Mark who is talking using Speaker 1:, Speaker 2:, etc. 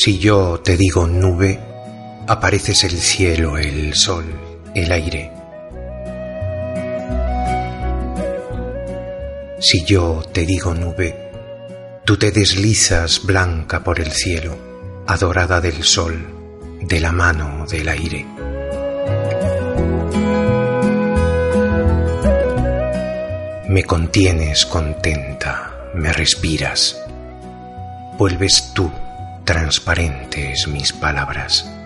Speaker 1: Si yo te digo nube, apareces el cielo, el sol, el aire. Si yo te digo nube, tú te deslizas blanca por el cielo, adorada del sol, de la mano del aire. Me contienes contenta, me respiras, vuelves tú transparentes mis palabras.